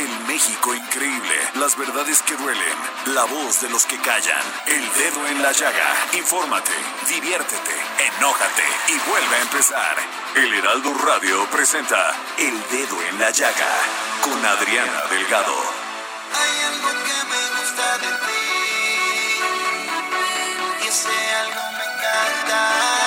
El México increíble, las verdades que duelen, la voz de los que callan, el dedo en la llaga. Infórmate, diviértete, enójate y vuelve a empezar. El Heraldo Radio presenta El Dedo en la Llaga con Adriana Delgado. Hay algo que me gusta de ti y ese algo me encanta.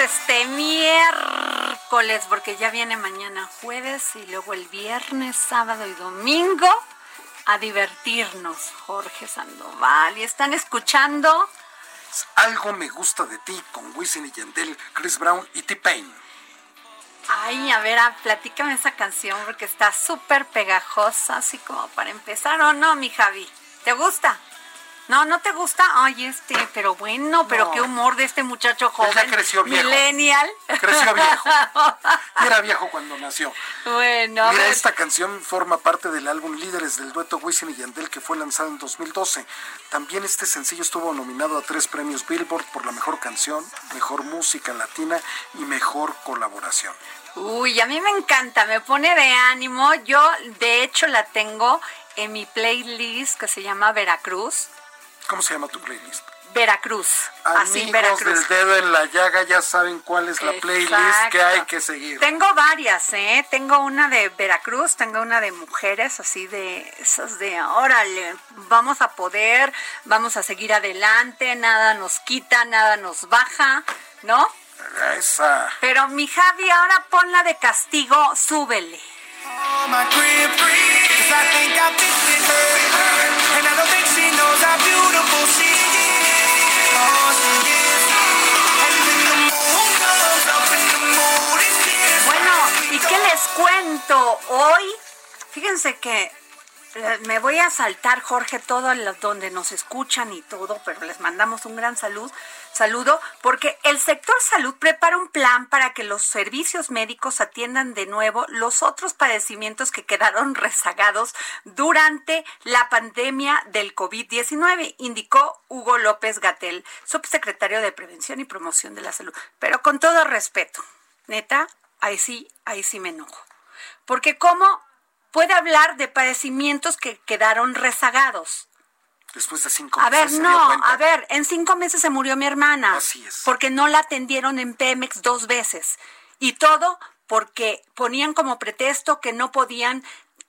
Este miércoles, porque ya viene mañana jueves y luego el viernes, sábado y domingo a divertirnos, Jorge Sandoval. Y están escuchando, Algo me gusta de ti con Wisin y Yandel, Chris Brown y T-Pain. ay, a ver, ah, platícame esa canción porque está súper pegajosa, así como para empezar, ¿o no, mi Javi? ¿Te gusta? No, ¿no te gusta? Ay, este, pero bueno, pero No. qué humor de este muchacho joven. ya creció viejo. Millennial. Creció viejo. Era viejo cuando nació. bueno, Mira, esta canción forma parte del álbum Líderes del dueto Wisin y Yandel que fue lanzado en 2012. También este sencillo estuvo nominado a tres premios Billboard por la mejor canción, mejor música latina y mejor colaboración. Uy, a mí me encanta, me pone de ánimo. Yo, de hecho, la tengo en mi playlist que se llama Veracruz. ¿Cómo se llama tu playlist? Veracruz. Así, Amigos Veracruz. del dedo en la llaga ya saben cuál es la playlist que hay que seguir. Tengo varias, ¿eh? Tengo una de Veracruz, tengo una de mujeres, así de esas de, órale, vamos a poder, vamos a seguir adelante, nada nos quita, nada nos baja, ¿no? Esa. Pero mi Javi, ahora ponla de castigo, súbele. Oh, my free, Bueno, ¿y qué les cuento? Hoy, fíjense que me voy a saltar, Jorge, todo lo- donde nos escuchan y todo, pero les mandamos un gran salud, saludo, porque el sector salud prepara un plan para que los servicios médicos atiendan de nuevo los otros padecimientos que quedaron rezagados durante la pandemia del COVID-19, indicó Hugo López Gatel, subsecretario de Prevención y Promoción de la Salud. Pero con todo respeto, neta, ahí sí, ahí sí me enojo. Porque cómo puede hablar de padecimientos que quedaron rezagados. Después de cinco A ver, meses se dio no, a ver, en cinco meses se murió mi hermana. Así es. Porque no la atendieron en Pemex dos veces. Y todo porque ponían como pretexto que no podían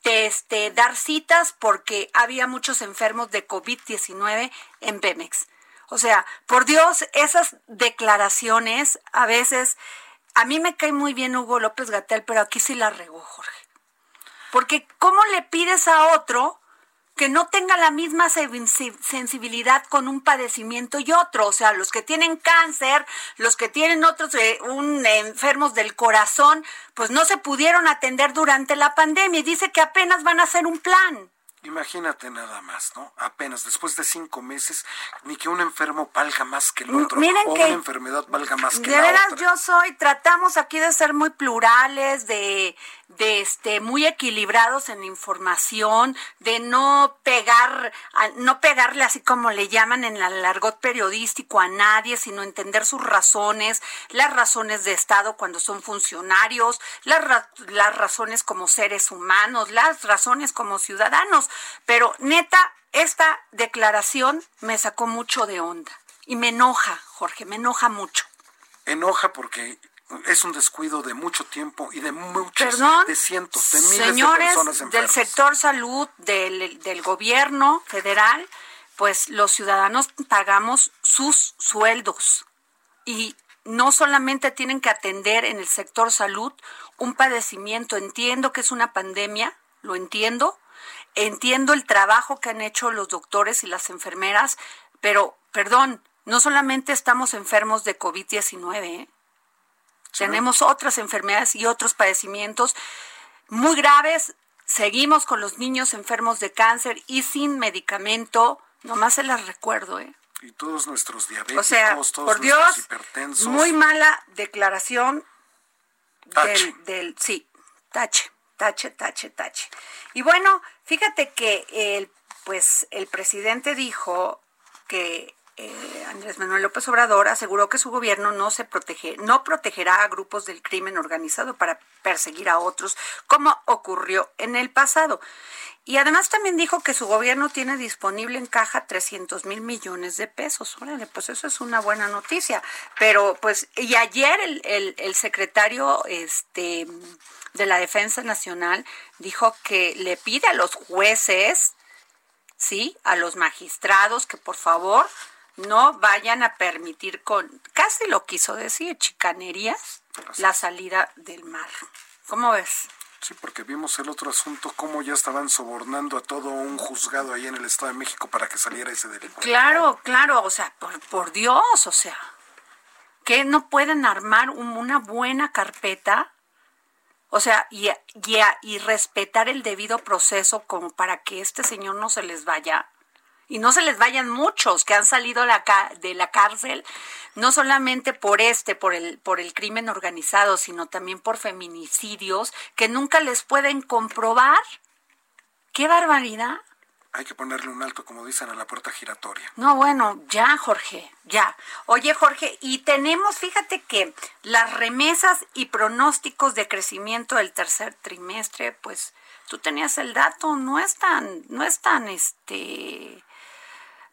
este, dar citas porque había muchos enfermos de COVID-19 en Pemex. O sea, por Dios, esas declaraciones a veces, a mí me cae muy bien Hugo López Gatel, pero aquí sí la regó, Jorge. Porque ¿cómo le pides a otro que no tenga la misma sensi- sensibilidad con un padecimiento y otro. O sea, los que tienen cáncer, los que tienen otros eh, un, enfermos del corazón, pues no se pudieron atender durante la pandemia y dice que apenas van a hacer un plan. Imagínate nada más, ¿no? Apenas después de cinco meses, ni que un enfermo valga más que el otro, miren o que- una enfermedad valga más que De la veras, otra. yo soy, tratamos aquí de ser muy plurales, de, de este, muy equilibrados en información, de no pegar, no pegarle así como le llaman en el argot periodístico a nadie, sino entender sus razones, las razones de Estado cuando son funcionarios, las, ra- las razones como seres humanos, las razones como ciudadanos. Pero neta, esta declaración me sacó mucho de onda. Y me enoja, Jorge, me enoja mucho. Enoja porque es un descuido de mucho tiempo y de muchos, Perdón, de cientos, de miles de señores personas del sector salud, del, del gobierno federal, pues los ciudadanos pagamos sus sueldos y no solamente tienen que atender en el sector salud un padecimiento. Entiendo que es una pandemia, lo entiendo, entiendo el trabajo que han hecho los doctores y las enfermeras, pero, perdón, no solamente estamos enfermos de COVID-19, ¿eh? Tenemos otras enfermedades y otros padecimientos muy graves. Seguimos con los niños enfermos de cáncer y sin medicamento. Nomás se las recuerdo, ¿eh? Y todos nuestros diabéticos, O sea, todos por nuestros Dios, hipertensos. muy mala declaración Tache. del, del, sí, tache, tache, tache, tache. Y bueno, fíjate que el, pues el presidente dijo que eh, Andrés Manuel López Obrador aseguró que su gobierno no se protege, no protegerá a grupos del crimen organizado para perseguir a otros, como ocurrió en el pasado. Y además también dijo que su gobierno tiene disponible en caja 300 mil millones de pesos. Órale, pues eso es una buena noticia. Pero pues, y ayer el, el, secretario este, de la Defensa Nacional dijo que le pide a los jueces, sí, a los magistrados que por favor no vayan a permitir con, casi lo quiso decir, chicanerías, la salida del mar. ¿Cómo ves? Sí, porque vimos el otro asunto, cómo ya estaban sobornando a todo un juzgado ahí en el Estado de México para que saliera ese delincuente. Claro, claro, o sea, por, por Dios, o sea, que no pueden armar un- una buena carpeta, o sea, y, y, y respetar el debido proceso como para que este señor no se les vaya. Y no se les vayan muchos que han salido de la cárcel, no solamente por este, por el, por el crimen organizado, sino también por feminicidios que nunca les pueden comprobar. ¡Qué barbaridad! Hay que ponerle un alto, como dicen, a la puerta giratoria. No, bueno, ya, Jorge, ya. Oye, Jorge, y tenemos, fíjate que las remesas y pronósticos de crecimiento del tercer trimestre, pues tú tenías el dato, no es tan, no es tan, este,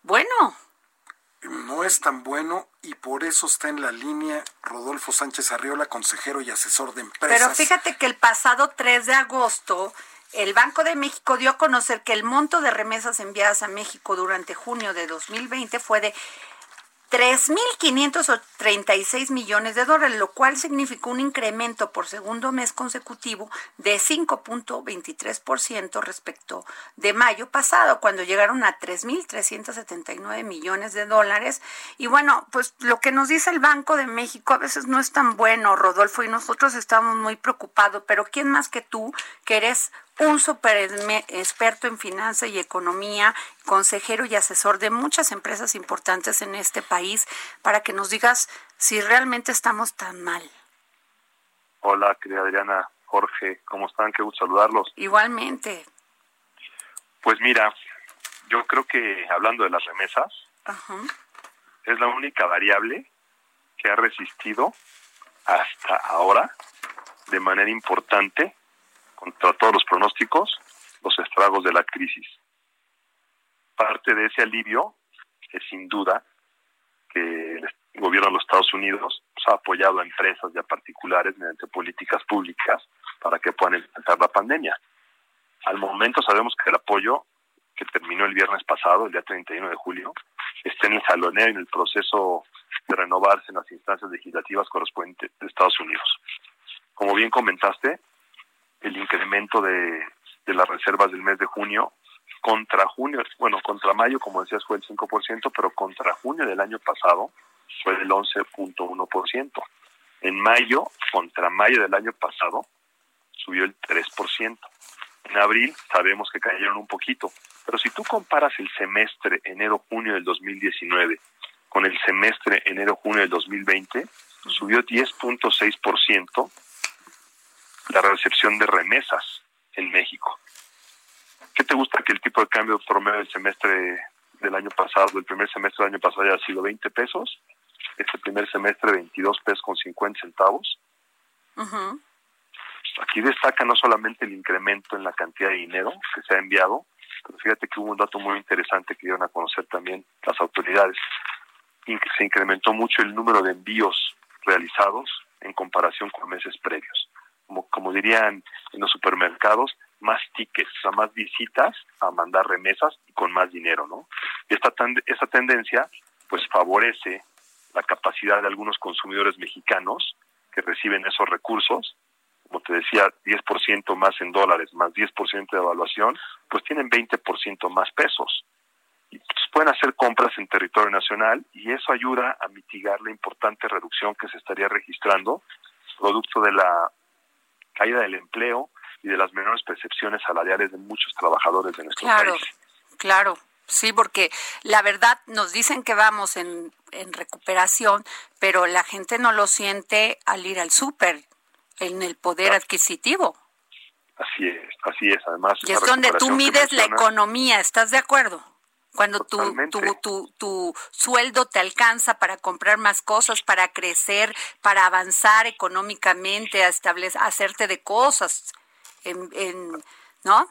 bueno. No es tan bueno y por eso está en la línea Rodolfo Sánchez Arriola, consejero y asesor de empresas. Pero fíjate que el pasado 3 de agosto, el Banco de México dio a conocer que el monto de remesas enviadas a México durante junio de 2020 fue de 3.536 millones de dólares, lo cual significó un incremento por segundo mes consecutivo de 5.23% respecto de mayo pasado, cuando llegaron a 3.379 millones de dólares. Y bueno, pues lo que nos dice el Banco de México a veces no es tan bueno, Rodolfo, y nosotros estamos muy preocupados, pero ¿quién más que tú, que eres un super experto en finanzas y economía, consejero y asesor de muchas empresas importantes en este país, para que nos digas si realmente estamos tan mal. Hola, querida Adriana, Jorge, ¿cómo están? Qué gusto saludarlos. Igualmente. Pues mira, yo creo que hablando de las remesas, Ajá. es la única variable que ha resistido hasta ahora de manera importante contra todos los pronósticos los estragos de la crisis. Parte de ese alivio es sin duda que el gobierno de los Estados Unidos pues, ha apoyado a empresas y a particulares mediante políticas públicas para que puedan enfrentar la pandemia. Al momento sabemos que el apoyo que terminó el viernes pasado, el día 31 de julio, está en el saloneo y en el proceso de renovarse en las instancias legislativas correspondientes de Estados Unidos. Como bien comentaste, el incremento de, de las reservas del mes de junio contra junio, bueno, contra mayo, como decías, fue el 5%, pero contra junio del año pasado fue del 11.1%. En mayo, contra mayo del año pasado, subió el 3%. En abril sabemos que cayeron un poquito, pero si tú comparas el semestre enero-junio del 2019 con el semestre enero-junio del 2020, subió 10.6% la recepción de remesas en México. ¿Qué te gusta que el tipo de cambio promedio del semestre del año pasado, el primer semestre del año pasado haya sido 20 pesos? Este primer semestre 22 pesos con 50 centavos. Aquí destaca no solamente el incremento en la cantidad de dinero que se ha enviado, pero fíjate que hubo un dato muy interesante que dieron a conocer también las autoridades, se incrementó mucho el número de envíos realizados en comparación con meses previos. Como, como dirían en los supermercados, más tickets, o sea, más visitas a mandar remesas y con más dinero, ¿no? Esta, esta tendencia, pues favorece la capacidad de algunos consumidores mexicanos que reciben esos recursos, como te decía, 10% más en dólares, más 10% de evaluación, pues tienen 20% más pesos. Y pues pueden hacer compras en territorio nacional y eso ayuda a mitigar la importante reducción que se estaría registrando producto de la caída del empleo y de las menores percepciones salariales de muchos trabajadores de nuestro claro, país. Claro, sí, porque la verdad nos dicen que vamos en, en recuperación, pero la gente no lo siente al ir al súper, en el poder adquisitivo. Así es, así es. Además, y es donde tú mides la economía, ¿estás de acuerdo? Cuando tu, tu, tu, tu, sueldo te alcanza para comprar más cosas, para crecer, para avanzar económicamente, a establecer, hacerte de cosas, en, en, ¿no?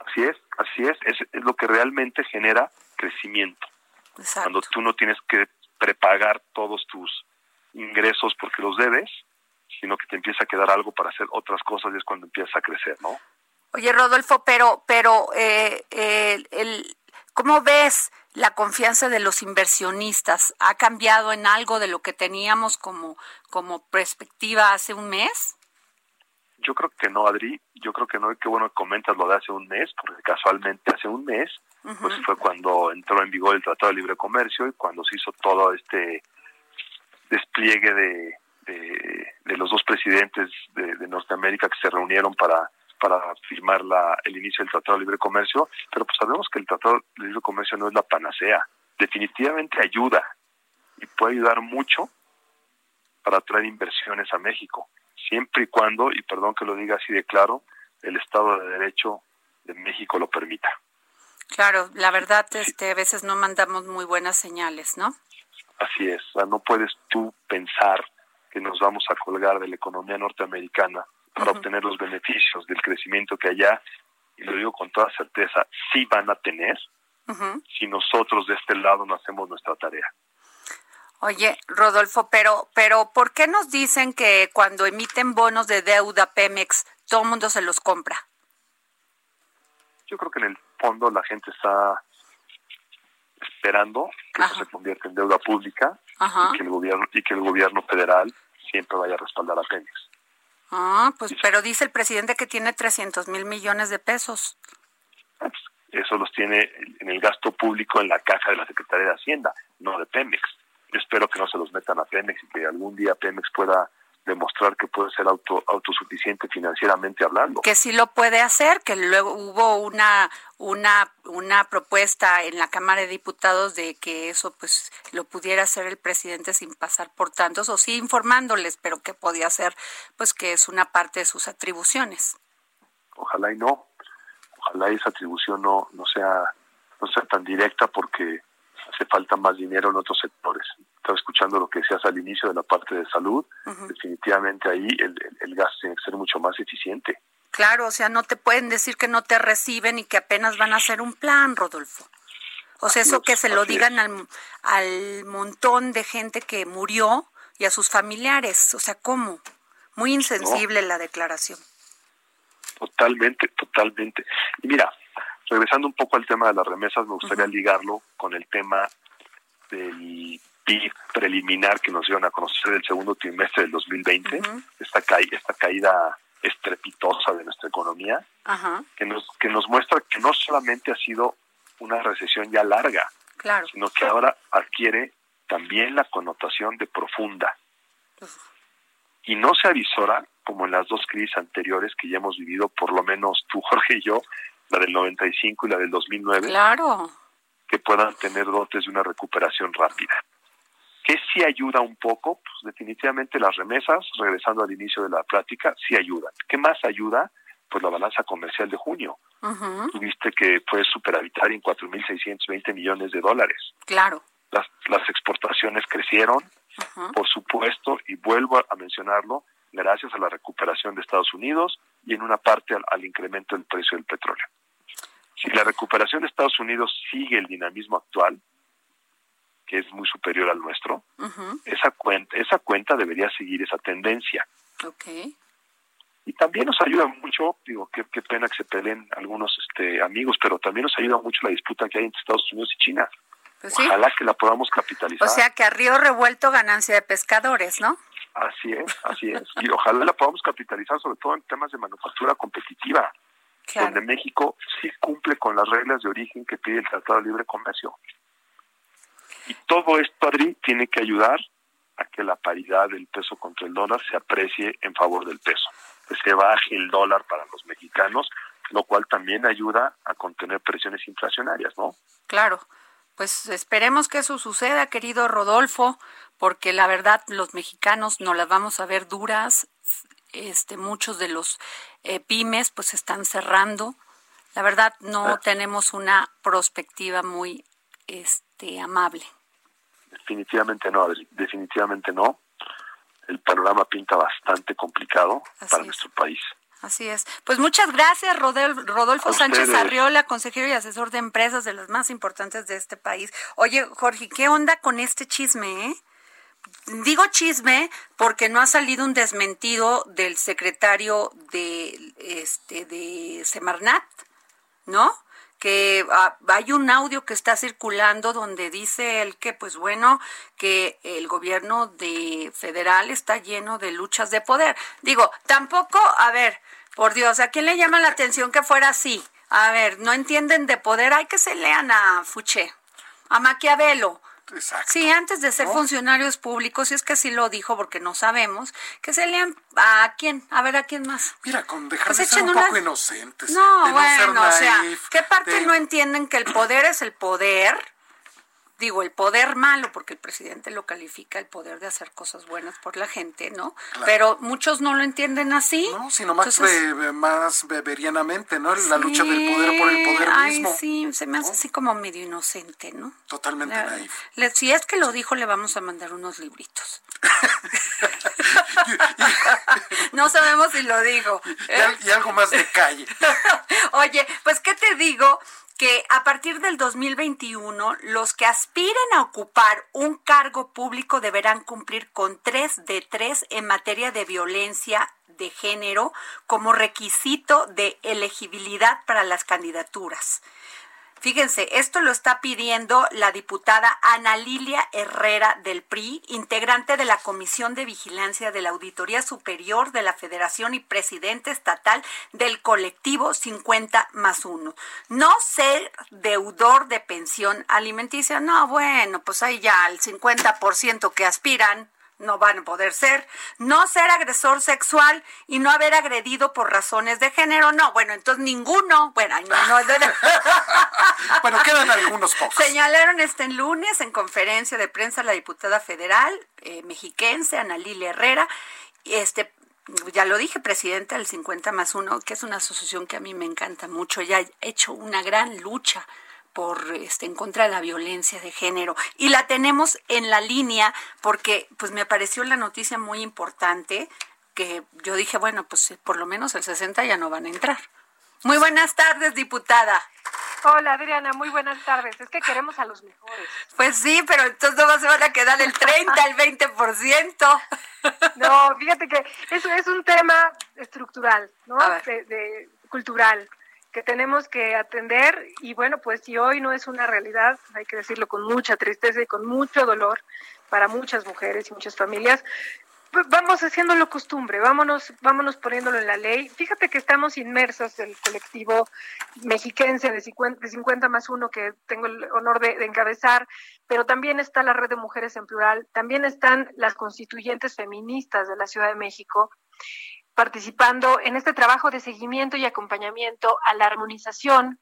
Así es, así es. es. Es lo que realmente genera crecimiento. Exacto. Cuando tú no tienes que prepagar todos tus ingresos porque los debes, sino que te empieza a quedar algo para hacer otras cosas y es cuando empieza a crecer, ¿no? Oye, Rodolfo, pero, pero eh, eh, el, ¿cómo ves la confianza de los inversionistas? ¿Ha cambiado en algo de lo que teníamos como, como perspectiva hace un mes? Yo creo que no, Adri. Yo creo que no. Qué bueno que comentas lo de hace un mes, porque casualmente hace un mes, uh -huh. pues fue cuando entró en vigor el Tratado de Libre Comercio y cuando se hizo todo este despliegue de, de, de los dos presidentes de, de, Norteamérica que se reunieron para para firmar la, el inicio del Tratado de Libre Comercio, pero pues sabemos que el Tratado de Libre Comercio no es la panacea. Definitivamente ayuda y puede ayudar mucho para atraer inversiones a México, siempre y cuando, y perdón que lo diga así de claro, el Estado de Derecho de México lo permita. Claro, la verdad, este, a veces no mandamos muy buenas señales, ¿no? Así es, o sea, no puedes tú pensar que nos vamos a colgar de la economía norteamericana para uh -huh. obtener los beneficios del crecimiento que allá, y lo digo con toda certeza, sí van a tener uh -huh. si nosotros de este lado no hacemos nuestra tarea. Oye, Rodolfo, pero, pero ¿por qué nos dicen que cuando emiten bonos de deuda Pemex, todo el mundo se los compra? Yo creo que en el fondo la gente está esperando que eso se convierta en deuda pública y que el gobierno y que el gobierno federal siempre vaya a respaldar a Pemex. Ah, pues, pero dice el presidente que tiene 300 mil millones de pesos. Eso los tiene en el gasto público en la caja de la Secretaría de Hacienda, no de Pemex. Espero que no se los metan a Pemex y que algún día Pemex pueda demostrar que puede ser auto, autosuficiente financieramente hablando. Que sí lo puede hacer, que luego hubo una una una propuesta en la Cámara de Diputados de que eso pues lo pudiera hacer el presidente sin pasar por tantos o sí informándoles, pero que podía ser pues que es una parte de sus atribuciones. Ojalá y no. Ojalá esa atribución no no sea no sea tan directa porque hace falta más dinero en otros sectores. Estaba escuchando lo que decías al inicio de la parte de salud. Uh -huh. Definitivamente ahí el, el, el, gasto tiene que ser mucho más eficiente. Claro, o sea, no te pueden decir que no te reciben y que apenas van a hacer un plan, Rodolfo. O sea, eso que se lo digan al, al montón de gente que murió y a sus familiares. O sea, ¿cómo? Muy insensible no. la declaración. Totalmente, totalmente. Y mira, regresando un poco al tema de las remesas, me gustaría uh -huh. ligarlo con el tema del PIB preliminar que nos dieron a conocer del segundo trimestre del 2020, uh -huh. esta, ca esta caída estrepitosa de nuestra economía, que nos, que nos muestra que no solamente ha sido una recesión ya larga, claro. sino que ahora adquiere también la connotación de profunda. Y no se avisora como en las dos crisis anteriores que ya hemos vivido, por lo menos tú, Jorge y yo, la del 95 y la del 2009, Claro. que puedan tener dotes de una recuperación rápida. ¿Qué sí ayuda un poco? Pues definitivamente las remesas, regresando al inicio de la plática, sí ayudan. ¿Qué más ayuda? Pues la balanza comercial de junio. Tuviste que fue superavitaria en 4.620 millones de dólares. Claro. Las, las exportaciones crecieron, por supuesto, y vuelvo a mencionarlo, gracias a la recuperación de Estados Unidos y en una parte al, al incremento del precio del petróleo. Si la recuperación de Estados Unidos sigue el dinamismo actual, que es muy superior al nuestro, esa cuenta, esa cuenta debería seguir esa tendencia. Ok. Y también nos ayuda mucho, digo, qué, qué pena que se peleen algunos este, amigos, pero también nos ayuda mucho la disputa que hay entre Estados Unidos y China. Pues sí. Ojalá que la podamos capitalizar. O sea que a río revuelto ganancia de pescadores, ¿no? Así es, así es. Y ojalá la podamos capitalizar sobre todo en temas de manufactura competitiva, donde. México sí cumple con las reglas de origen que pide el Tratado de Libre Comercio. Y todo esto, Adri, tiene que ayudar a que la paridad del peso contra el dólar se aprecie en favor del peso, que se baje el dólar para los mexicanos, lo cual también ayuda a contener presiones inflacionarias, ¿no? Claro. Pues esperemos que eso suceda, querido Rodolfo, porque la verdad los mexicanos no las vamos a ver duras. Este, muchos de los eh, pymes pues están cerrando. La verdad no Ah. tenemos una perspectiva muy este amable. Definitivamente no, definitivamente no. El panorama pinta bastante complicado Así para es. nuestro país. Así es. Pues muchas gracias, Rodolfo Sánchez. Arriola, consejero y asesor de empresas de las más importantes de este país. Oye, Jorge, ¿qué onda con este chisme, eh? Digo chisme porque no ha salido un desmentido del secretario de este de Semarnat, ¿no? Que ah, hay un audio que está circulando donde dice él que, pues bueno, que el gobierno de federal está lleno de luchas de poder. Digo, tampoco, a ver, por Dios, ¿a quién le llama la atención que fuera así? A ver, no entienden de poder, hay que se lean a Fuché, a Maquiavelo. Exacto. Sí, antes de ser funcionarios públicos, y es que sí lo dijo porque no sabemos, que se lean a quién, a ver a quién más. Mira, con dejar Pues de ser un poco inocentes. No, de no ser bueno, o sea, naif, ¿qué parte de- no entienden que el poder es el poder? Digo, el poder malo, porque el presidente lo califica el poder de hacer cosas buenas por la gente, ¿no? Claro. Pero muchos no lo entienden así. No, sino más, Entonces, be- más beberianamente, ¿no? La lucha del poder por el poder ay, mismo. sí, se me hace ¿no? así como medio inocente, ¿no? Totalmente La- le- si es que lo dijo, le vamos a mandar unos libritos. no sabemos si lo dijo. Y, y algo más de calle. Oye, pues qué te digo que a partir del 2021 los que aspiren a ocupar un cargo público deberán cumplir con tres de tres en materia de violencia de género como requisito de elegibilidad para las candidaturas. Fíjense, esto lo está pidiendo la diputada Ana Lilia Herrera del PRI, integrante de la Comisión de Vigilancia de la Auditoría Superior de la Federación y presidente estatal del colectivo 50 más 1. No ser deudor de pensión alimenticia, no, bueno, pues ahí ya el 50% que aspiran no van a poder ser, no ser agresor sexual y no haber agredido por razones de género, no, bueno, entonces ninguno, bueno, no, no, no. Bueno, quedan algunos pocos. Señalaron este lunes en conferencia de prensa la diputada federal eh, mexiquense Ana Lilia Herrera, este ya lo dije, presidenta del 50 más 1, que es una asociación que a mí me encanta mucho, ya ha hecho una gran lucha por este en contra de la violencia de género y la tenemos en la línea porque pues me pareció la noticia muy importante que yo dije, bueno, pues por lo menos el 60 ya no van a entrar. Muy buenas tardes, diputada. Hola Adriana, muy buenas tardes. Es que queremos a los mejores. Pues sí, pero entonces no se van a quedar el 30, el 20%. No, fíjate que eso es un tema estructural, ¿no? De- cultural que tenemos que atender y bueno, pues si hoy no es una realidad, hay que decirlo con mucha tristeza y con mucho dolor para muchas mujeres y muchas familias, vamos haciéndolo costumbre, vámonos, vámonos poniéndolo en la ley. Fíjate que estamos inmersos el colectivo mexiquense de 50, de 50 más uno que tengo el honor de, de, encabezar, pero también está la red de mujeres en plural, también están las constituyentes feministas de la Ciudad de México participando en este trabajo de seguimiento y acompañamiento a la armonización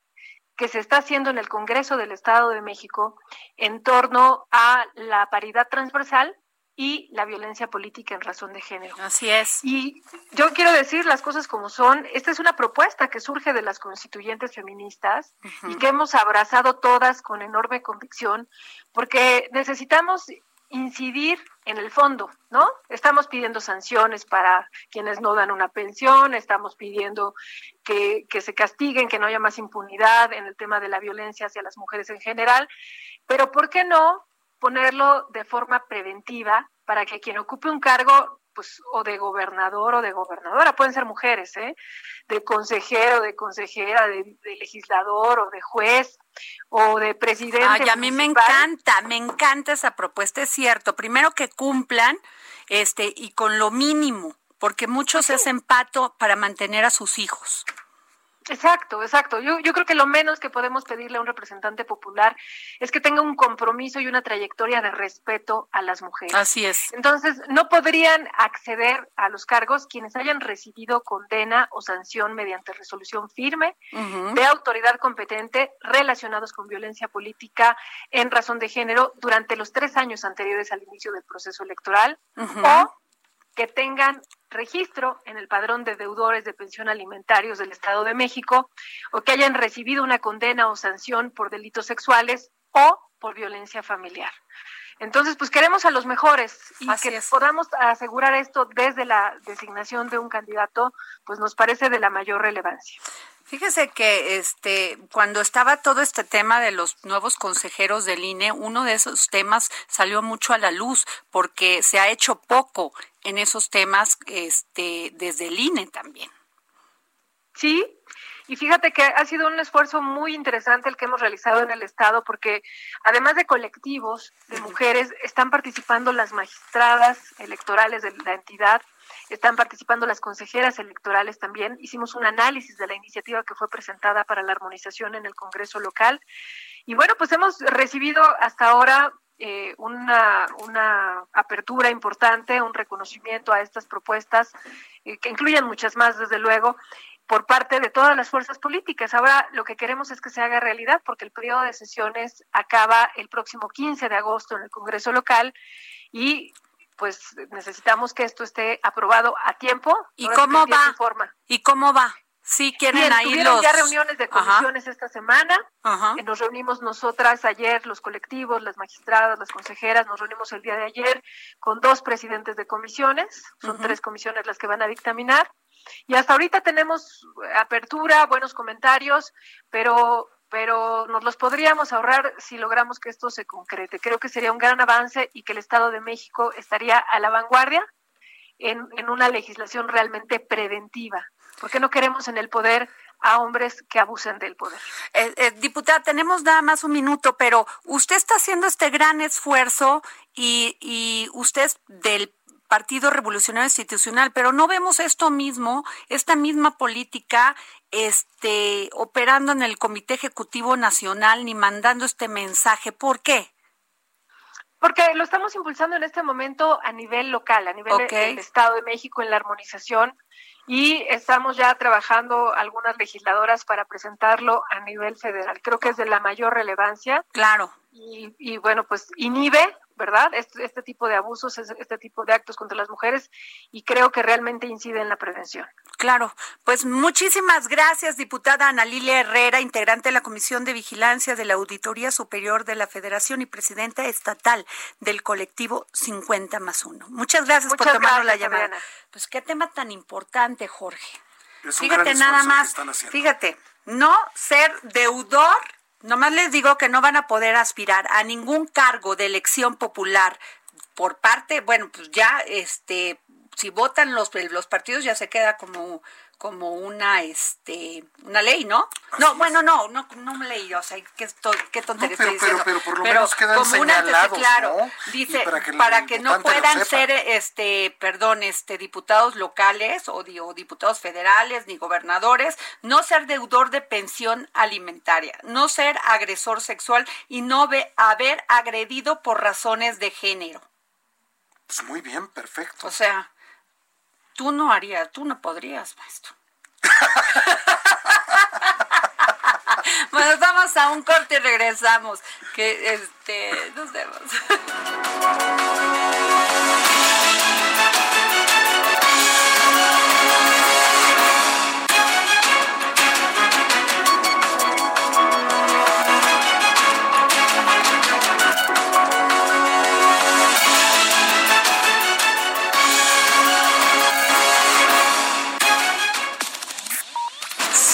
que se está haciendo en el Congreso del Estado de México en torno a la paridad transversal y la violencia política en razón de género. Así es. Y yo quiero decir las cosas como son. Esta es una propuesta que surge de las constituyentes feministas uh -huh. y que hemos abrazado todas con enorme convicción, porque necesitamos incidir en el fondo, ¿no? Estamos pidiendo sanciones para quienes no dan una pensión, estamos pidiendo que, que, se castiguen, que no haya más impunidad en el tema de la violencia hacia las mujeres en general, pero ¿por qué no ponerlo de forma preventiva para que quien ocupe un cargo pues o de gobernador o de gobernadora, pueden ser mujeres, ¿eh? de consejero, de consejera, de, de legislador o de juez o de presidente. Ay, a mí me encanta, me encanta esa propuesta, es cierto. Primero que cumplan este y con lo mínimo, porque muchos sí. hacen pato para mantener a sus hijos. Exacto, exacto. Yo, yo creo que lo menos que podemos pedirle a un representante popular es que tenga un compromiso y una trayectoria de respeto a las mujeres. Así es. Entonces, no podrían acceder a los cargos quienes hayan recibido condena o sanción mediante resolución firme uh -huh. de autoridad competente relacionados con violencia política en razón de género durante los tres años anteriores al inicio del proceso electoral uh -huh. o que tengan registro en el padrón de deudores de pensión alimentarios del Estado de México o que hayan recibido una condena o sanción por delitos sexuales o por violencia familiar. Entonces, pues queremos a los mejores y Así que es. podamos asegurar esto desde la designación de un candidato, pues nos parece de la mayor relevancia. Fíjese que este cuando estaba todo este tema de los nuevos consejeros del INE, uno de esos temas salió mucho a la luz porque se ha hecho poco en esos temas este desde el INE también. Sí, y fíjate que ha sido un esfuerzo muy interesante el que hemos realizado en el Estado, porque además de colectivos de mujeres, están participando las magistradas electorales de la entidad, están participando las consejeras electorales también. Hicimos un análisis de la iniciativa que fue presentada para la armonización en el Congreso local. Y bueno, pues hemos recibido hasta ahora eh, una, una apertura importante, un reconocimiento a estas propuestas, eh, que incluyen muchas más, desde luego, por parte de todas las fuerzas políticas. Ahora lo que queremos es que se haga realidad porque el periodo de sesiones acaba el próximo 15 de agosto en el Congreso local y pues necesitamos que esto esté aprobado a tiempo. ¿Y cómo va? Forma. ¿Y cómo va? Sí, quieren Bien, ahí los... ya reuniones de comisiones Ajá. esta semana. Ajá. Nos reunimos nosotras ayer, los colectivos, las magistradas, las consejeras, nos reunimos el día de ayer con dos presidentes de comisiones. Son uh -huh. tres comisiones las que van a dictaminar. Y hasta ahorita tenemos apertura, buenos comentarios, pero pero nos los podríamos ahorrar si logramos que esto se concrete. Creo que sería un gran avance y que el Estado de México estaría a la vanguardia en, en una legislación realmente preventiva, porque no queremos en el poder a hombres que abusen del poder. Eh, eh, diputada, tenemos nada más un minuto, pero usted está haciendo este gran esfuerzo y, y usted del Partido Revolucionario Institucional, pero no vemos esto mismo, esta misma política este operando en el Comité Ejecutivo Nacional ni mandando este mensaje. ¿Por qué? Porque lo estamos impulsando en este momento a nivel local, a nivel okay. del Estado de México en la armonización y estamos ya trabajando algunas legisladoras para presentarlo a nivel federal. Creo que es de la mayor relevancia. Claro. Y, y bueno, pues inhibe ¿verdad? Este, este, tipo de abusos, este tipo de actos contra las mujeres y creo que realmente incide en la prevención. Claro, pues muchísimas gracias, diputada Ana Lilia Herrera, integrante de la Comisión de Vigilancia de la Auditoría Superior de la Federación y presidenta estatal del colectivo 50 más 1. Muchas gracias Muchas por tomarnos gracias, la llamada. Adriana. Pues qué tema tan importante, Jorge. Es un fíjate gran nada más, fíjate, no ser deudor Nomás les digo que no van a poder aspirar a ningún cargo de elección popular por parte, bueno, pues ya este si votan los, los partidos ya se queda como como una este una ley, ¿no? no, bueno, no, no, no una ley, o sea, qué, qué tontería No, pero- estoy diciendo. pero- pero por lo menos quedan como una señalados, claro, ¿no? dice Y para que el para que no puedan ser este, perdón, este diputados locales o, di- o diputados federales ni gobernadores, no ser deudor de pensión alimentaria, no ser agresor sexual y no ve- haber agredido por razones de género. Pues muy bien, perfecto. O sea, tú no harías, tú no podrías, maestro. bueno, vamos a un corte y regresamos. Que este, nos vemos.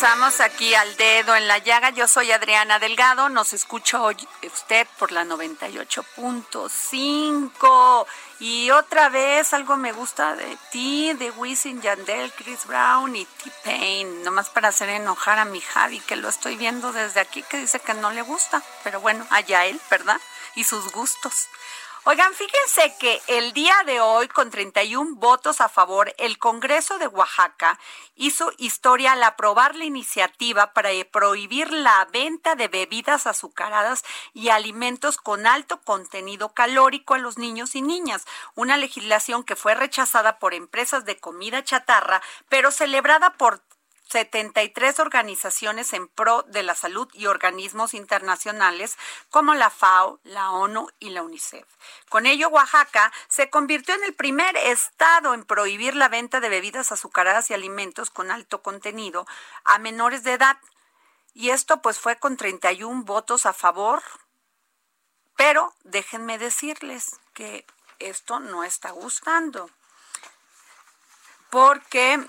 Regresamos aquí al dedo en la llaga. Yo soy Adriana Delgado. Nos escucha hoy usted por la 98.5. Y otra vez algo me gusta de ti, de Wisin Yandel, Chris Brown y T-Pain. Nomás para hacer enojar a mi Javi, que lo estoy viendo desde aquí, que dice que no le gusta. Pero bueno, allá él, ¿verdad? Y sus gustos. Oigan, fíjense que el día de hoy, con 31 votos a favor, el Congreso de Oaxaca hizo historia al aprobar la iniciativa para prohibir la venta de bebidas azucaradas y alimentos con alto contenido calórico a los niños y niñas, una legislación que fue rechazada por empresas de comida chatarra, pero celebrada por 73 organizaciones en pro de la salud y organismos internacionales como la FAO, la ONU y la UNICEF. Con ello, Oaxaca se convirtió en el primer estado en prohibir la venta de bebidas azucaradas y alimentos con alto contenido a menores de edad. Y esto pues fue con 31 votos a favor. Pero déjenme decirles que esto no está gustando. Porque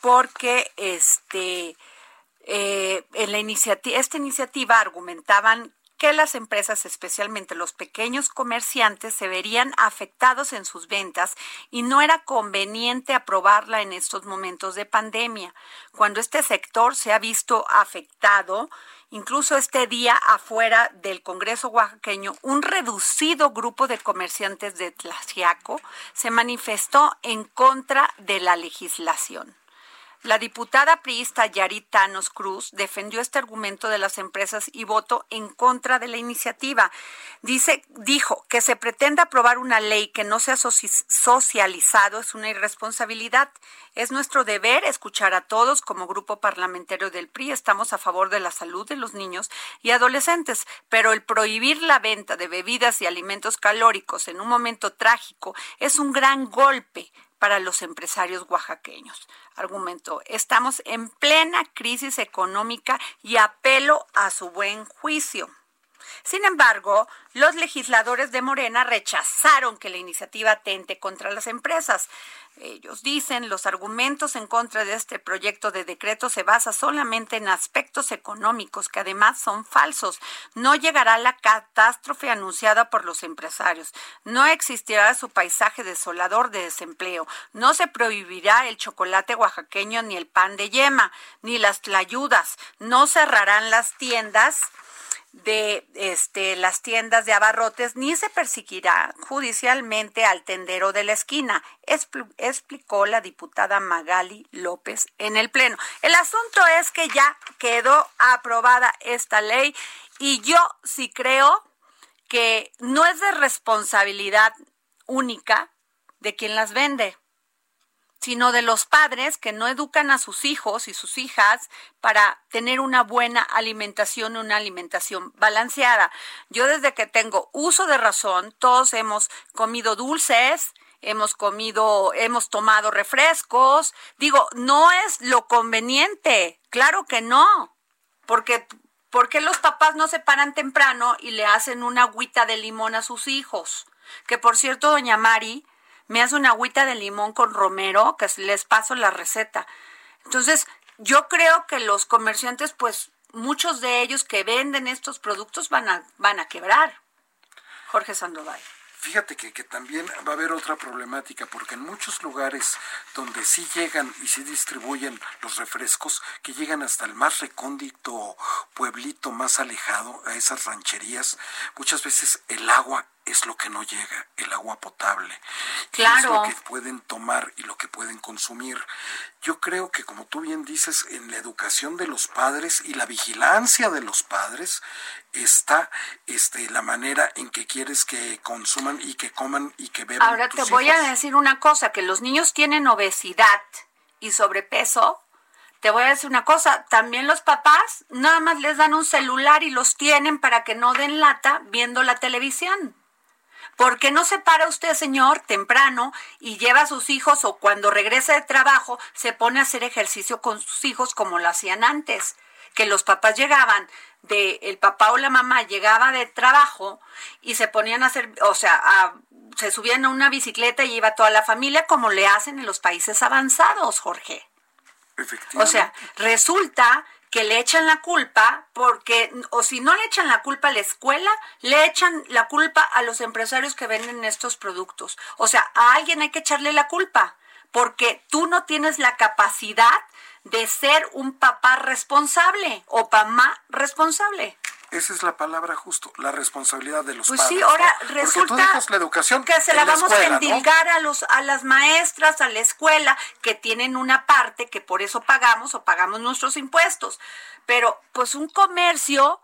porque este eh, en la esta iniciativa argumentaban que las empresas, especialmente los pequeños comerciantes, se verían afectados en sus ventas y no era conveniente aprobarla en estos momentos de pandemia, cuando este sector se ha visto afectado. Incluso este día, afuera del Congreso oaxaqueño, un reducido grupo de comerciantes de Tlaxiaco se manifestó en contra de la legislación. La diputada priista Yarit Thanos Cruz defendió este argumento de las empresas y votó en contra de la iniciativa. Dice, dijo que se pretende aprobar una ley que no sea soci- socializado es una irresponsabilidad. Es nuestro deber escuchar a todos como grupo parlamentario del PRI. Estamos a favor de la salud de los niños y adolescentes, pero el prohibir la venta de bebidas y alimentos calóricos en un momento trágico es un gran golpe para los empresarios oaxaqueños. Argumentó, estamos en plena crisis económica y apelo a su buen juicio. Sin embargo, los legisladores de Morena rechazaron que la iniciativa atente contra las empresas. Ellos dicen los argumentos en contra de este proyecto de decreto se basa solamente en aspectos económicos que además son falsos. No llegará la catástrofe anunciada por los empresarios. No existirá su paisaje desolador de desempleo. No se prohibirá el chocolate oaxaqueño ni el pan de yema, ni las tlayudas. No cerrarán las tiendas de este, las tiendas de abarrotes ni se perseguirá judicialmente al tendero de la esquina, expl- explicó la diputada Magali López en el Pleno. El asunto es que ya quedó aprobada esta ley y yo sí creo que no es de responsabilidad única de quien las vende, sino de los padres que no educan a sus hijos y sus hijas para tener una buena alimentación, una alimentación balanceada. Yo desde que tengo uso de razón, todos hemos comido dulces, hemos comido, hemos tomado refrescos. Digo, no es lo conveniente, claro que no, porque ¿por qué los papás no se paran temprano y le hacen una agüita de limón a sus hijos? Que por cierto, doña Mari me hace una agüita de limón con romero, que les paso la receta. Entonces, yo creo que los comerciantes, pues muchos de ellos que venden estos productos van a, van a quebrar. Jorge Sandoval. Fíjate que, que, también va a haber otra problemática, porque en muchos lugares donde sí llegan y sí distribuyen los refrescos, que llegan hasta el más recóndito pueblito más alejado, a esas rancherías, muchas veces el agua es lo que no llega, el agua potable. Claro. Es lo que pueden tomar y lo que pueden consumir. Yo creo que, como tú bien dices, en la educación de los padres y la vigilancia de los padres está este, la manera en que quieres que consuman y que coman y que beban. Ahora tus te voy hijos. a decir una cosa, que los niños tienen obesidad y sobrepeso. Te voy a decir una cosa, también los papás nada más les dan un celular y los tienen para que no den lata viendo la televisión. ¿Por qué no se para usted, señor, temprano y lleva a sus hijos o cuando regresa de trabajo se pone a hacer ejercicio con sus hijos como lo hacían antes? Que los papás llegaban, de el papá o la mamá llegaba de trabajo y se ponían a hacer, o sea, a- se subían a una bicicleta y iba toda la familia como le hacen en los países avanzados, Jorge. O sea, resulta que le echan la culpa porque, o si no le echan la culpa a la escuela, le echan la culpa a los empresarios que venden estos productos. O sea, a alguien hay que echarle la culpa porque tú no tienes la capacidad de ser un papá responsable o mamá responsable. Esa es la palabra justo, la responsabilidad de los Pues padres. sí, ahora ¿no? Porque tú resulta dejas la educación que se en la vamos escuela, a ¿no? endilgar a los a las maestras, a la escuela, que tienen una parte que por eso pagamos o pagamos nuestros impuestos. Pero pues un comercio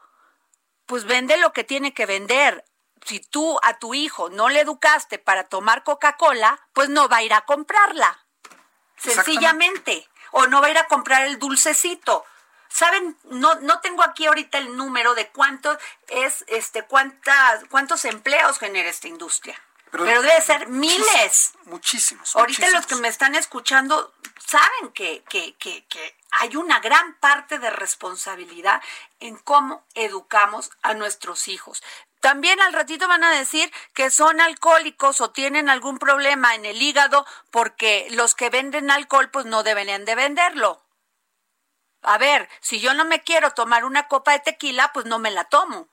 pues vende lo que tiene que vender. Si tú a tu hijo no le educaste para tomar Coca-Cola, pues no va a ir a comprarla. Sencillamente. O no va a ir a comprar el dulcecito. Saben, no, no tengo aquí ahorita el número de cuánto es, este, cuántas, cuántos empleos genera esta industria. Pero, Pero- debe ser miles. Muchísimos. Ahorita los que me están escuchando saben que, que, que, que hay una gran parte de responsabilidad en cómo educamos a nuestros hijos. También al ratito van a decir que son alcohólicos o tienen algún problema en el hígado porque los que venden alcohol pues no deberían de venderlo. A ver, si yo no me quiero tomar una copa de tequila, pues no me la tomo.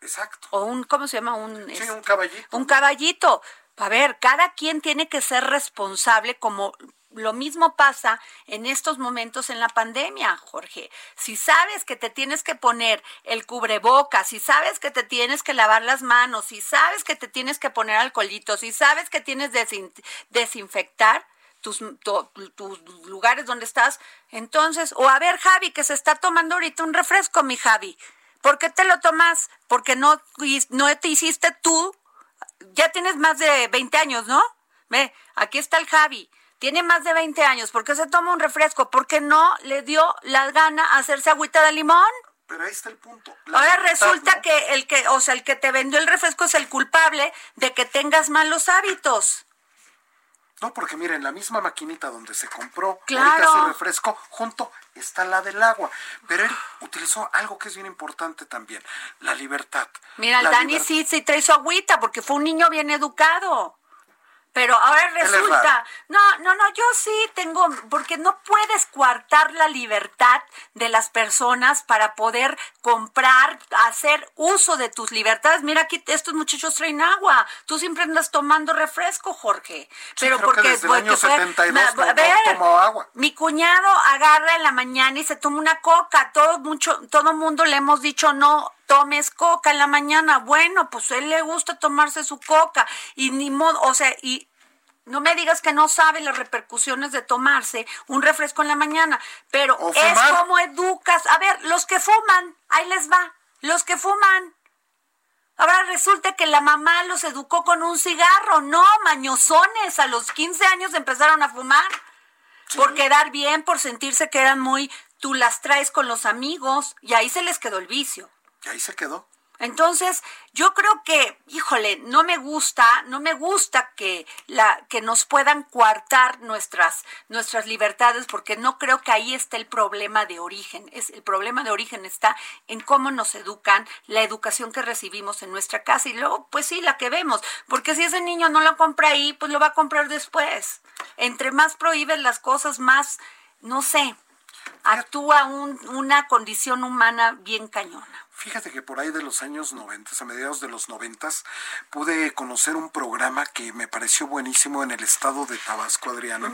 Exacto. O un, ¿cómo se llama? Un, Sí, este, un caballito. un caballito. A ver, cada quien tiene que ser responsable como lo mismo pasa en estos momentos en la pandemia, Jorge. Si sabes que te tienes que poner el cubrebocas, si sabes que te tienes que lavar las manos, si sabes que te tienes que poner alcoholito, si sabes que tienes desin- desinfectar tus, to- tus lugares donde estás, entonces, o a ver, Javi, que se está tomando ahorita un refresco, mi Javi. ¿Por qué te lo tomas? Porque no, no te hiciste tú ya tienes más de 20 años, ¿no? Ve, aquí está el Javi. Tiene más de 20 años. ¿Por qué se toma un refresco? Porque no le dio la gana hacerse agüita de limón. Pero ahí está el punto. La Ahora libertad, resulta ¿no? que el que, o sea, el que te vendió el refresco es el culpable de que tengas malos hábitos. No, porque miren, la misma maquinita donde se compró Claro. ahorita su refresco, junto está la del agua. Pero él utilizó algo que es bien importante también, la libertad. Mira, el Dani sí, sí trae su agüita porque fue un niño bien educado. Pero ahora es resulta, no, no, no, yo sí tengo, porque no puedes coartar la libertad de las personas para poder comprar, hacer uso de tus libertades. Mira aquí, estos muchachos traen agua. Tú siempre andas tomando refresco, Jorge. Pero porque desde el porque año fue- 72 Ma- no- a no ver, agua. Mi cuñado agarra en la mañana y se toma una coca. Todo mucho, todo mundo le hemos dicho no tomes coca en la mañana. Bueno, pues a él le gusta tomarse su coca y ni modo, o sea, y no me digas que no sabe las repercusiones de tomarse un refresco en la mañana, pero O es fumar. como educas. A ver, los que fuman, ahí les va, los que fuman. Ahora resulta que la mamá los educó con un cigarro. No, mañosones. A los 15 años empezaron a fumar. Por quedar bien, por sentirse que eran muy... Tú las traes con los amigos. Y ahí se les quedó el vicio. Y ahí se quedó. Entonces, yo creo que, híjole, no me gusta, no me gusta que la que nos puedan coartar nuestras nuestras libertades porque no creo que ahí esté el problema de origen. Es el problema de origen está en cómo nos educan, la educación que recibimos en nuestra casa y luego pues sí, la que vemos, porque si ese niño no lo compra ahí, pues lo va a comprar después. Entre más prohíbes las cosas, más no sé, actúa un, una condición humana bien cañona. Fíjate que por ahí de los años 90, a mediados de los 90, pude conocer un programa que me pareció buenísimo en el estado de Tabasco, Adriana.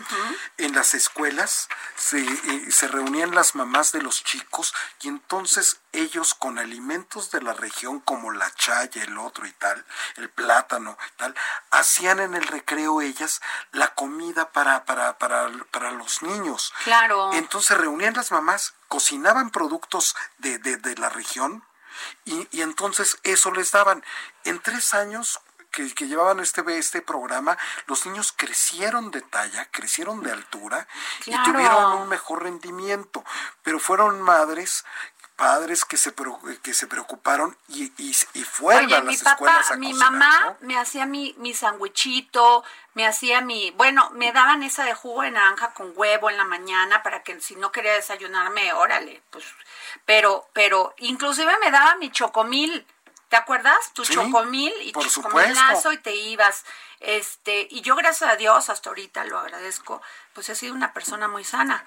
En las escuelas se, eh, se reunían las mamás de los chicos y entonces ellos con alimentos de la región como la chaya, el otro y tal, el plátano y tal, hacían en el recreo ellas la comida para, para, para, para los niños. Claro. Entonces reunían las mamás, cocinaban productos de, de, de la región y, y entonces eso les daban. En tres años que, que llevaban este, este programa, los niños crecieron de talla, crecieron de altura Claro. y tuvieron un mejor rendimiento, pero fueron madres padres que se que se preocuparon y, y, y fueron Oye, a mi las papá, escuelas a mi cocinar, mamá ¿no? me hacía mi, mi sandwichito, me hacía mi, bueno, me daban esa de jugo de naranja con huevo en la mañana para que si no quería desayunarme, órale, pues, pero, pero, inclusive me daba mi chocomil, ¿te acuerdas? Tu Sí, chocomil y por chocomilazo y te ibas, este, y yo gracias a Dios hasta ahorita lo agradezco, pues he sido una persona muy sana.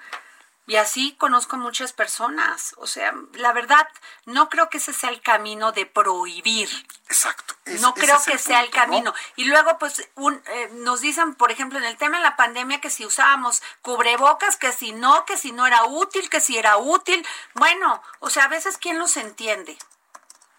Y así conozco muchas personas. O sea, la verdad, no creo que ese sea el camino de prohibir. Exacto. Es- no creo que el sea el camino. Y luego, pues, un, eh, nos dicen, por ejemplo, en el tema de la pandemia, que si usábamos cubrebocas, que si no, que si no era útil, que si era útil. Bueno, o sea, a veces, ¿quién los entiende?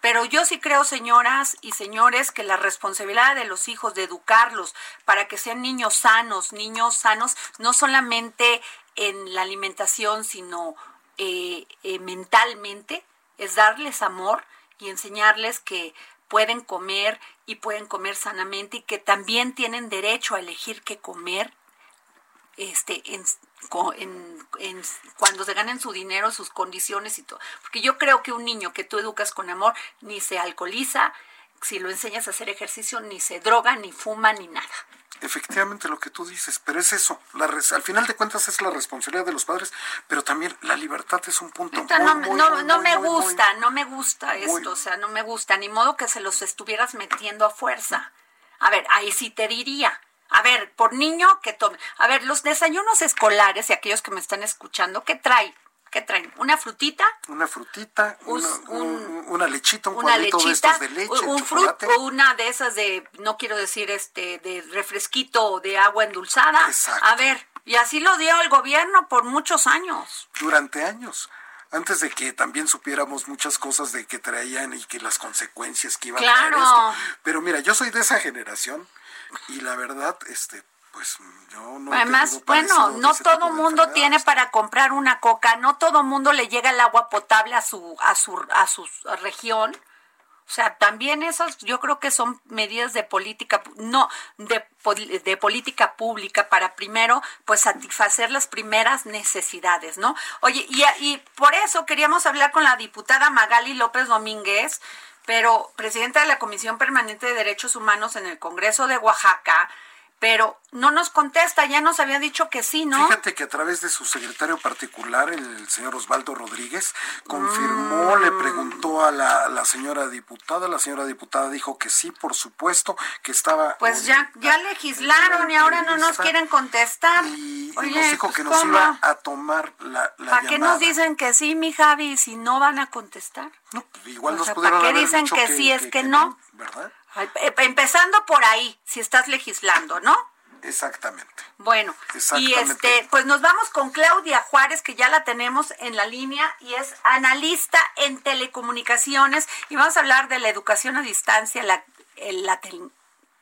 Pero yo sí creo, señoras y señores, que la responsabilidad de los hijos de educarlos para que sean niños sanos, niños sanos, no solamente en la alimentación, sino eh, eh, mentalmente, es darles amor y enseñarles que pueden comer y pueden comer sanamente y que también tienen derecho a elegir qué comer este en- en- cuando se ganen su dinero, sus condiciones y todo. Porque yo creo que un niño que tú educas con amor ni se alcoholiza, si lo enseñas a hacer ejercicio, ni se droga, ni fuma, ni nada. Efectivamente lo que tú dices, pero es eso, la res- al final de cuentas es la responsabilidad de los padres, pero también la libertad es un punto muy, no, muy, no- muy, no muy, me gusta, no me gusta esto, o sea, no me gusta, ni modo que se los estuvieras metiendo a fuerza. A ver, ahí sí te diría. A ver, por niño que tome. A ver, los desayunos escolares y aquellos que me están escuchando, ¿qué traen? ¿Qué traen? ¿Una frutita? Una frutita, Un- una, un- un- una lechita, un una cuadrito de lechita, estos de leche, un chocolate. fruto, una de esas de, no quiero decir este, de refresquito de agua endulzada. Exacto. A ver, y así lo dio el gobierno por muchos años. durante años. Antes de que también supiéramos muchas cosas de que traían y que las consecuencias que iban a Claro. esto. Pero mira, yo soy de esa generación y la verdad, este, pues yo no. Además, bueno, no todo mundo tiene para comprar una coca, no todo mundo le llega el agua potable a su a su a su región. O sea, también esas yo creo que son medidas de política no de, de política pública para primero pues satisfacer las primeras necesidades, ¿no? Oye, y, y por eso queríamos hablar con la diputada Magali López Domínguez, pero presidenta de la Comisión Permanente de Derechos Humanos en el Congreso de Oaxaca, pero no nos contesta, ya nos había dicho que sí, ¿no? Fíjate que a través de su secretario particular, el señor Osvaldo Rodríguez, confirmó, le Mm. preguntó a la, la señora diputada, la señora diputada dijo que sí, por supuesto, que estaba... Pues ya, ya legislaron y ahora no nos quieren contestar. Y, y Oye, nos dijo pues, que nos ¿cómo? iba a tomar la, la ¿Para qué nos dicen que sí, mi Javi, si no van a contestar? No, pues igual O nos sea, ¿para qué haber dicen dicho que sí es que no? ¿Verdad? Empezando por ahí, si estás legislando, ¿no? Exactamente. Bueno, y este, pues nos vamos con Claudia Juárez, que ya la tenemos en la línea y es analista en telecomunicaciones y vamos a hablar de la educación a distancia, la, la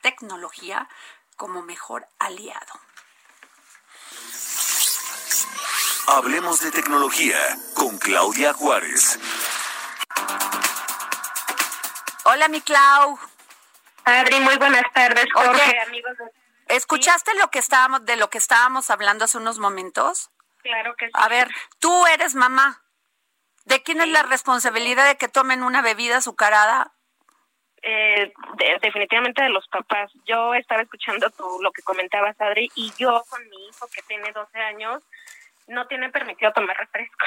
tecnología como mejor aliado. Hablemos de tecnología con Claudia Juárez. Hola, mi Clau. Adri, muy buenas tardes, Jorge, Oye, amigos. ¿Escuchaste lo que estábamos de lo que estábamos hablando hace unos momentos? Claro que sí. A ver, tú eres mamá. ¿De quién es la responsabilidad de que tomen una bebida azucarada? Eh, de- definitivamente de los papás. Yo estaba escuchando tú lo que comentabas, Adri, y yo con mi hijo que tiene 12 años no tiene permitido tomar refresco.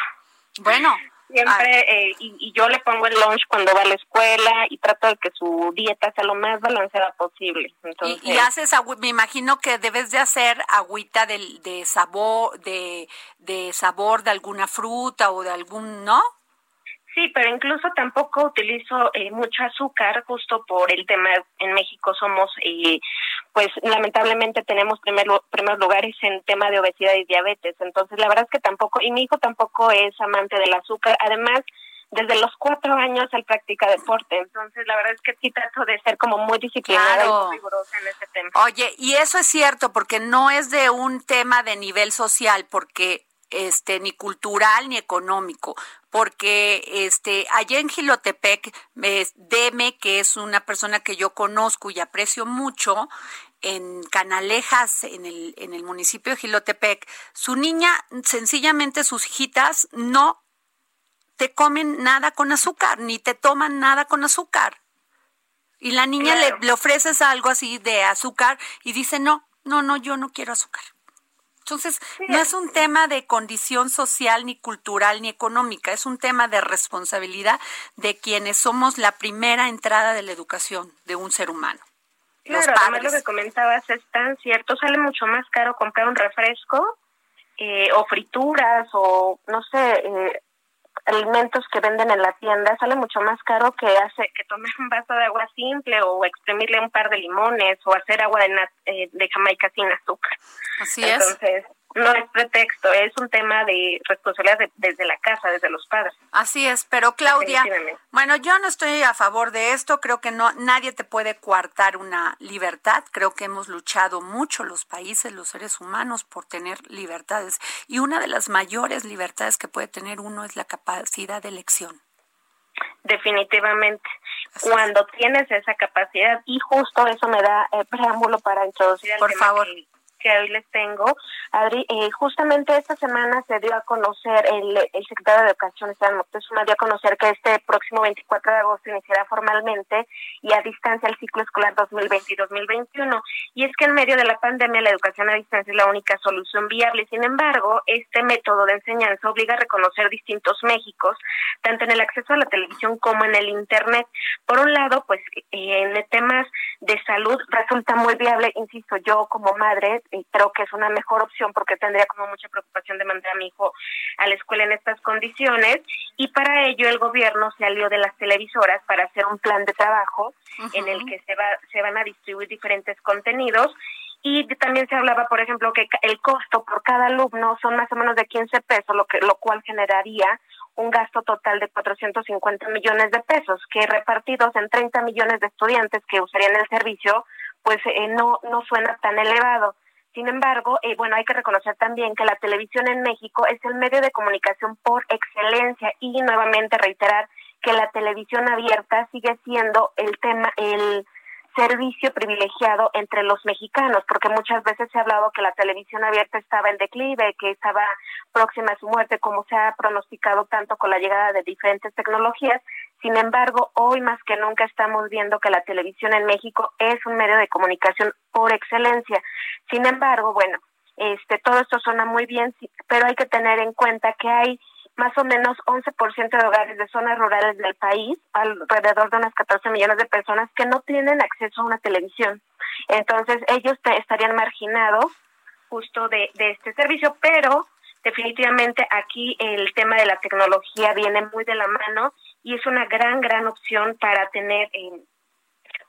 Bueno, Siempre, eh, y, y yo le pongo el lunch cuando va a la escuela y trato de que su dieta sea lo más balanceada posible. Entonces, y, y haces, me imagino que debes de hacer agüita del- de, sabor, de, de sabor de alguna fruta o de algún, ¿no? Sí, pero incluso tampoco utilizo eh, mucho azúcar justo por el tema. En México somos, eh, pues lamentablemente tenemos primer, primeros lugares en tema de obesidad y diabetes. Entonces, la verdad es que tampoco, y mi hijo tampoco es amante del azúcar. Además, desde los cuatro años él practica deporte. Entonces, la verdad es que sí trato de ser como muy disciplinada Claro. y muy rigurosa en este tema. Oye, y eso es cierto, porque no es de un tema de nivel social, porque este ni cultural ni económico, porque este allá en Gilotepec, es Deme, que es una persona que yo conozco y aprecio mucho, en Canalejas, en el, en el municipio de Gilotepec, su niña, sencillamente sus hijitas, no te comen nada con azúcar, ni te toman nada con azúcar. Y la niña Claro. le, le ofreces algo así de azúcar y dice, no, no, no, yo no quiero azúcar. Entonces, no es un tema de condición social, ni cultural, ni económica, es un tema de responsabilidad de quienes somos la primera entrada de la educación de un ser humano. Los Claro, además lo que comentabas es tan cierto. Sale mucho más caro comprar un refresco eh, o frituras o, no sé, eh, alimentos que venden en la tienda. Sale mucho más caro que hace que tomar un vaso de agua simple o exprimirle un par de limones o hacer agua de, nat- eh, de Jamaica sin azúcar. Así es. No es pretexto, es un tema de responsabilidad de- desde la casa, desde los padres. Así es, pero Claudia, bueno, yo no estoy a favor de esto, creo que no nadie te puede coartar una libertad, creo que hemos luchado mucho los países, los seres humanos por tener libertades y una de las mayores libertades que puede tener uno es la capacidad de elección. Definitivamente. Cuando tienes esa capacidad, y justo eso me da eh, preámbulo para introducir el Por tema favor. Que, que hoy les tengo. Adri, eh, justamente esta semana se dio a conocer, el, el secretario de Educación, Esteban Moctezuma, dio a conocer que este próximo 24 de agosto iniciará formalmente y a distancia el ciclo escolar 2020 y 2021. Y es que en medio de la pandemia la educación a distancia es la única solución viable. Sin embargo, este método de enseñanza obliga a reconocer distintos Méxicos, tanto en el acceso a la televisión como en el Internet. Por un lado, pues eh, en temas de salud resulta muy viable, insisto, yo como madre eh, creo que es una mejor opción porque tendría como mucha preocupación de mandar a mi hijo a la escuela en estas condiciones. Y para ello el gobierno se alió de las televisoras para hacer un plan de trabajo en el que se va se van a distribuir diferentes contenidos. Y también se hablaba, por ejemplo, que el costo por cada alumno son más o menos de 15 pesos, lo que lo cual generaría un gasto total de 450 millones de pesos, que repartidos en 30 millones de estudiantes que usarían el servicio, pues eh, no no suena tan elevado. Sin embargo, eh, bueno, hay que reconocer también que la televisión en México es el medio de comunicación por excelencia y nuevamente reiterar que la televisión abierta sigue siendo el tema, el servicio privilegiado entre los mexicanos, porque muchas veces se ha hablado que la televisión abierta estaba en declive, que estaba próxima a su muerte, como se ha pronosticado tanto con la llegada de diferentes tecnologías. Sin embargo, hoy más que nunca estamos viendo que la televisión en México es un medio de comunicación por excelencia. Sin embargo, bueno, este todo esto suena muy bien, pero hay que tener en cuenta que hay más o menos 11% de hogares de zonas rurales del país, alrededor de unas 14 millones de personas que no tienen acceso a una televisión. Entonces, ellos te- estarían marginados justo de, de este servicio, pero definitivamente aquí el tema de la tecnología viene muy de la mano y es una gran, gran opción para tener, eh,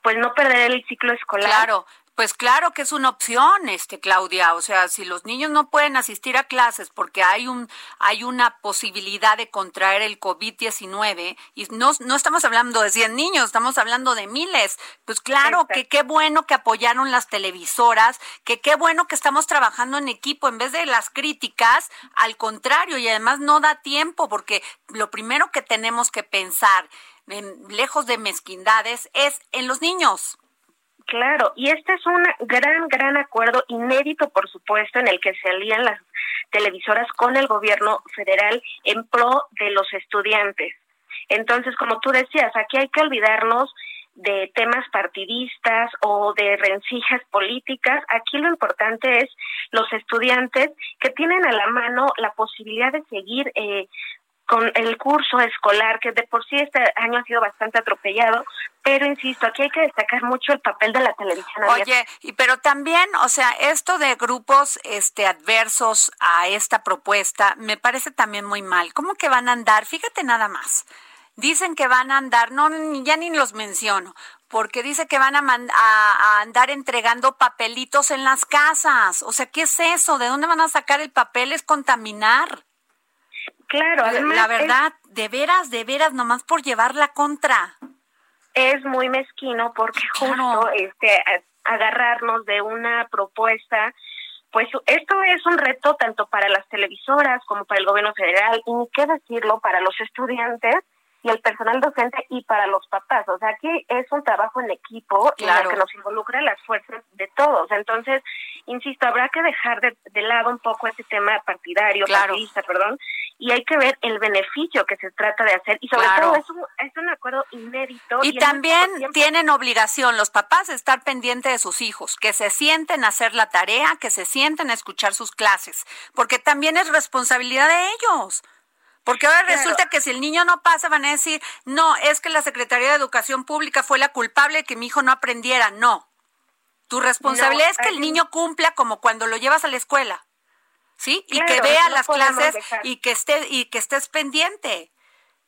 pues no perder el ciclo escolar. Claro, pues claro que es una opción, este Claudia, o sea, si los niños no pueden asistir a clases porque hay un hay una posibilidad de contraer el COVID-19 y no no estamos hablando de 100 niños, estamos hablando de miles. Pues claro Exacto. que qué bueno que apoyaron las televisoras, que qué bueno que estamos trabajando en equipo en vez de las críticas, al contrario, y además no da tiempo porque lo primero que tenemos que pensar lejos de mezquindades, es en los niños. Claro, y este es un gran, gran acuerdo inédito, por supuesto, en el que se alían las televisoras con el gobierno federal en pro de los estudiantes. Entonces, como tú decías, aquí hay que olvidarnos de temas partidistas o de rencillas políticas. Aquí lo importante es los estudiantes que tienen a la mano la posibilidad de seguir eh, con el curso escolar, que de por sí este año ha sido bastante atropellado, pero insisto, aquí hay que destacar mucho el papel de la televisión. Oye, y pero también, o sea, esto de grupos este adversos a esta propuesta me parece también muy mal. ¿Cómo que van a andar? Fíjate nada más. Dicen que van a andar, no, ya ni los menciono, porque dice que van a, a, andar entregando papelitos en las casas. O sea, ¿qué es eso? ¿De dónde van a sacar el papel? Es contaminar. Claro, además. La verdad, de veras, de veras, nomás por llevar la contra. Es muy mezquino porque justo este, agarrarnos de una propuesta pues esto es un reto tanto para las televisoras como para el gobierno federal y ni qué decirlo para los estudiantes y el personal docente y para los papás. O sea, aquí es un trabajo en equipo en el que nos involucra las fuerzas de todos. Entonces, insisto, habrá que dejar de, lado un poco ese tema partidario, partidista, perdón, y hay que ver el beneficio que se trata de hacer. Y sobre todo, es un, es un acuerdo inédito. Y, también tienen obligación los papás de estar pendientes de sus hijos, que se sienten a hacer la tarea, que se sienten a escuchar sus clases, porque también es responsabilidad de ellos. Porque ahora resulta que si el niño no pasa, van a decir, no, es que la Secretaría de Educación Pública fue la culpable de que mi hijo no aprendiera. No. Tu responsabilidad es que el niño cumpla como cuando lo llevas a la escuela. ¿Sí? y que vea las clases y que esté y que estés pendiente.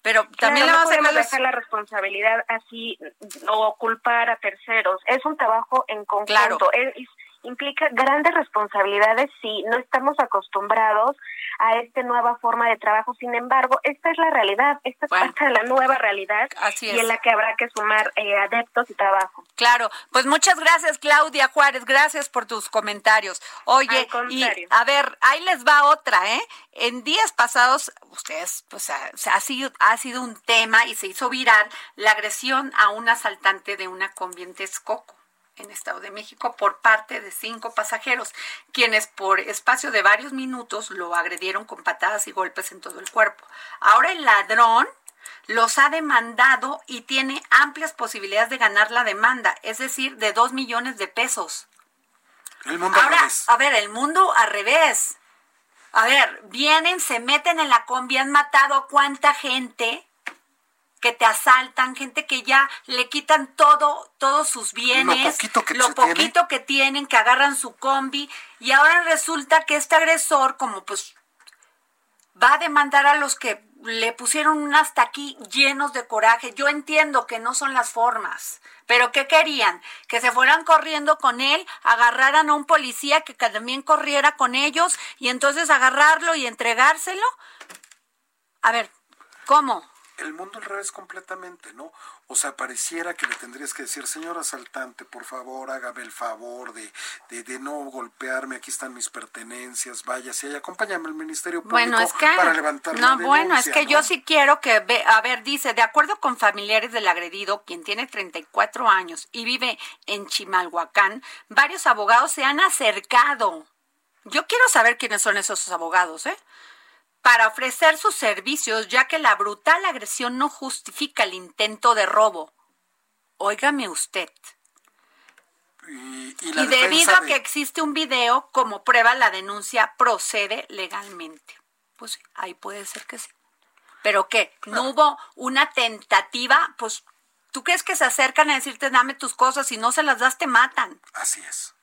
Pero también le vamos a dejar la responsabilidad así o culpar a terceros. Es un trabajo en conjunto. Es, implica grandes responsabilidades si no estamos acostumbrados a esta nueva forma de trabajo. Sin embargo, esta es la realidad, esta es parte de la nueva realidad y en la que habrá que sumar eh, adeptos y trabajo. Claro, pues muchas gracias Claudia Juárez, gracias por tus comentarios. Oye, y a ver, ahí les va otra, ¿eh? En días pasados, ustedes, pues ha, ha, sido, ha sido un tema y se hizo viral la agresión a un asaltante de una conviente Coco en Estado de México por parte de cinco pasajeros, quienes por espacio de varios minutos lo agredieron con patadas y golpes en todo el cuerpo. Ahora el ladrón los ha demandado y tiene amplias posibilidades de ganar la demanda, es decir, de dos millones de pesos. El mundo al revés. A ver, el mundo al revés. A ver, vienen, se meten en la combi, han matado a cuánta gente que te asaltan, gente que ya le quitan todo, todos sus bienes, lo poquito, que, lo poquito que tienen, que agarran su combi, y ahora resulta que este agresor, como pues va a demandar a los que le pusieron hasta aquí llenos de coraje. Yo entiendo que no son las formas, pero ¿qué querían? Que se fueran corriendo con él, agarraran a un policía que también corriera con ellos y entonces agarrarlo y entregárselo. A ver, ¿cómo? El mundo al revés completamente, ¿no? O sea, pareciera que le tendrías que decir, señor asaltante, por favor, hágame el favor de, de, no golpearme, aquí están mis pertenencias, váyase y acompáñame al Ministerio Público bueno, es que, para levantar No, bueno, es que yo sí quiero que, ve, a ver, dice, de acuerdo con familiares del agredido, quien tiene 34 años y vive en Chimalhuacán, varios abogados se han acercado. Yo quiero saber quiénes son esos abogados, ¿eh? Para ofrecer sus servicios, ya que la brutal agresión no justifica el intento de robo. Óigame usted. Y, debido a que existe un video, como prueba la denuncia procede legalmente. Pues ahí puede ser que sí. Pero qué, no hubo una tentativa, pues tú crees que se acercan a decirte dame tus cosas y no se las das te matan. Así es.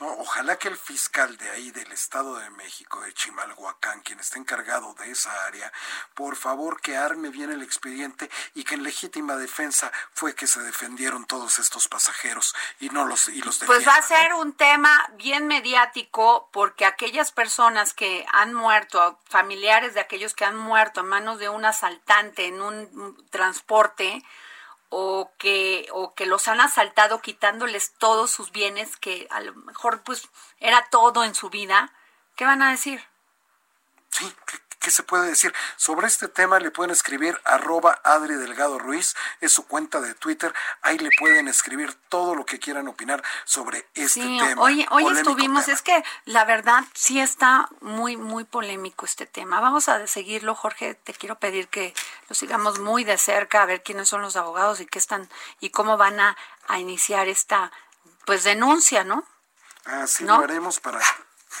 No, ojalá que el fiscal de ahí del Estado de México, de Chimalhuacán, quien está encargado de esa área, por favor que arme bien el expediente y que en legítima defensa fue que se defendieron todos estos pasajeros y no los y los Pues va a ser un tema bien mediático porque aquellas personas que han muerto, familiares de aquellos que han muerto a manos de un asaltante en un transporte, o que o que los han asaltado quitándoles todos sus bienes que a lo mejor pues era todo en su vida, ¿qué van a decir? ¿Qué se puede decir? Sobre este tema le pueden escribir arroba Adri Delgado Ruiz, es su cuenta de Twitter. Ahí le pueden escribir todo lo que quieran opinar sobre este Sí, tema. hoy, estuvimos, tema. es que la verdad sí está muy, muy polémico este tema. Vamos a seguirlo, Jorge. Te quiero pedir que lo sigamos muy de cerca, a ver quiénes son los abogados y qué están y cómo van a, a iniciar esta pues denuncia, ¿no? Así ¿no? lo haremos para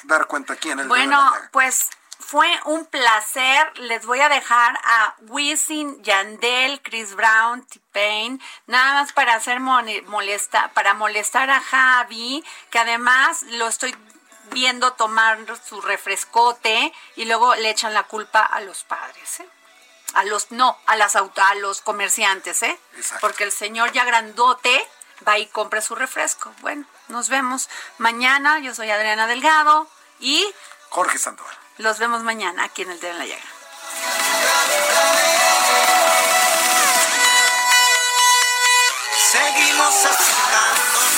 dar cuenta aquí en el Dedo en Bueno, pues fue un placer. Les voy a dejar a Wisin, Yandel, Chris Brown, T-Pain, nada más para hacer molesta, para molestar a Javi, que además lo estoy viendo tomar su refrescote y luego le echan la culpa a los padres, ¿eh? A los, no, a las a los comerciantes, ¿eh? Exacto. Porque el señor ya grandote va y compra su refresco. Bueno, nos vemos mañana. Yo soy Adriana Delgado y Jorge Sandoval. Los vemos mañana aquí en el Dedo en la Llaga. Seguimos acercándonos,